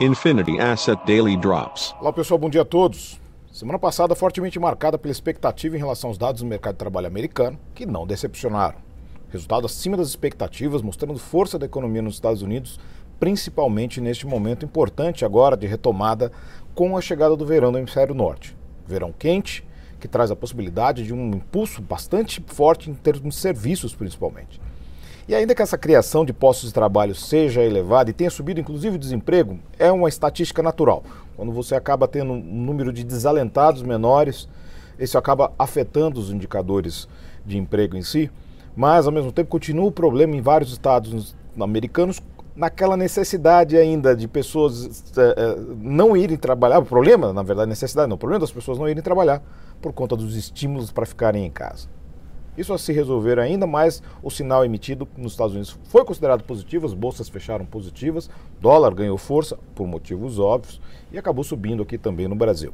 Infinity Asset Daily Drops. Olá pessoal, bom dia a todos. Semana passada fortemente marcada pela expectativa em relação aos dados do mercado de trabalho americano, que não decepcionaram. Resultado acima das expectativas, mostrando força da economia nos Estados Unidos, principalmente neste momento importante agora de retomada com a chegada do verão do hemisfério norte. Verão quente, que traz a possibilidade de um impulso bastante forte em termos de serviços, principalmente. E ainda que essa criação de postos de trabalho seja elevada e tenha subido inclusive o desemprego, é uma estatística natural. Quando você acaba tendo um número de desalentados menores, isso acaba afetando os indicadores de emprego em si, mas ao mesmo tempo continua o problema em vários estados americanos naquela necessidade ainda de pessoas é, não irem trabalhar. O problema, na verdade, necessidade não, o problema das pessoas não irem trabalhar por conta dos estímulos para ficarem em casa. Isso a se resolver ainda mais, o sinal emitido nos Estados Unidos foi considerado positivo, as bolsas fecharam positivas, dólar ganhou força por motivos óbvios e acabou subindo aqui também no Brasil.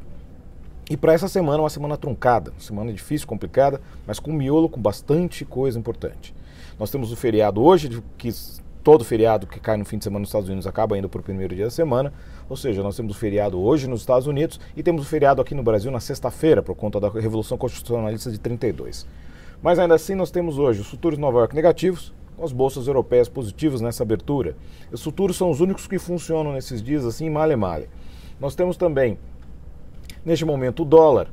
E para essa semana, uma semana truncada, semana difícil, complicada, mas com miolo, com bastante coisa importante. Nós temos o feriado hoje, que todo feriado que cai no fim de semana nos Estados Unidos acaba indo para o primeiro dia da semana, ou seja, nós temos o feriado hoje nos Estados Unidos e temos o feriado aqui no Brasil na sexta-feira, por conta da Revolução Constitucionalista de 32. Mas ainda assim nós temos hoje os futuros Nova York negativos, com as bolsas europeias positivas nessa abertura. Os futuros são os únicos que funcionam nesses dias assim, male male. Nós temos também, neste momento, o dólar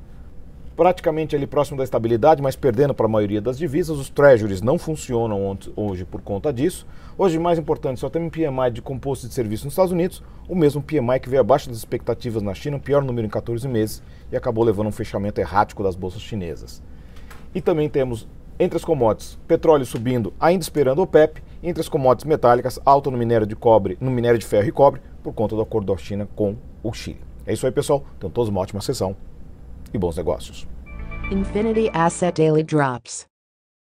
praticamente ali próximo da estabilidade, mas perdendo para a maioria das divisas. Os treasuries não funcionam hoje por conta disso. Hoje, mais importante, só temos um PMI de composto de serviço nos Estados Unidos, o mesmo PMI que veio abaixo das expectativas na China, o pior número em 14 meses, e acabou levando um fechamento errático das bolsas chinesas. E também temos entre as commodities, petróleo subindo, ainda esperando o OPEP, entre as commodities metálicas, alta no minério de cobre, no minério de ferro e cobre, por conta do acordo da China com o Chile. É isso aí, pessoal. Tenham todos uma ótima sessão e bons negócios. Infinity Asset Daily Drops.